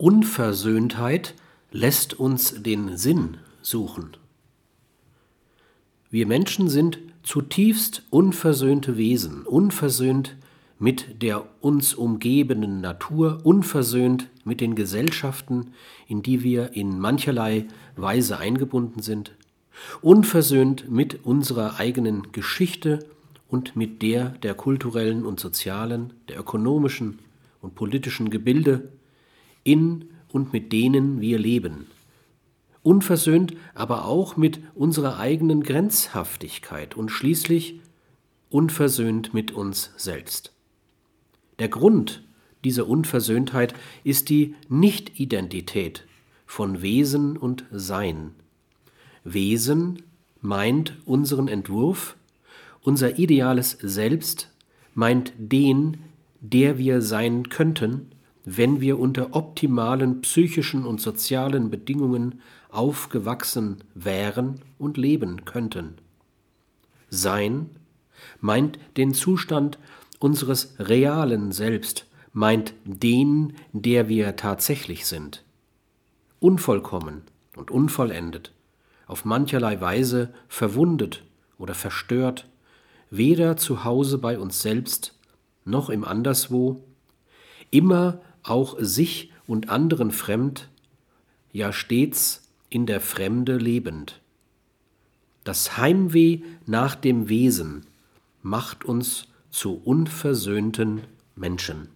Unversöhntheit lässt uns den Sinn suchen. Wir Menschen sind zutiefst unversöhnte Wesen, unversöhnt mit der uns umgebenden Natur, unversöhnt mit den Gesellschaften, in die wir in mancherlei Weise eingebunden sind, unversöhnt mit unserer eigenen Geschichte und mit der der kulturellen und sozialen, der ökonomischen und politischen Gebilde, in und mit denen wir leben. Unversöhnt aber auch mit unserer eigenen Grenzhaftigkeit und schließlich unversöhnt mit uns selbst. Der Grund dieser Unversöhntheit ist die Nichtidentität von Wesen und Sein. Wesen meint unseren Entwurf, unser ideales Selbst meint den, der wir sein könnten, wenn wir unter optimalen psychischen und sozialen Bedingungen aufgewachsen wären und leben könnten. Sein meint den Zustand unseres realen Selbst, meint den, der wir tatsächlich sind. Unvollkommen und unvollendet, auf mancherlei Weise verwundet oder verstört, weder zu Hause bei uns selbst noch im Anderswo, immer auch sich und anderen fremd, ja stets in der Fremde lebend. Das Heimweh nach dem Wesen macht uns zu unversöhnten Menschen.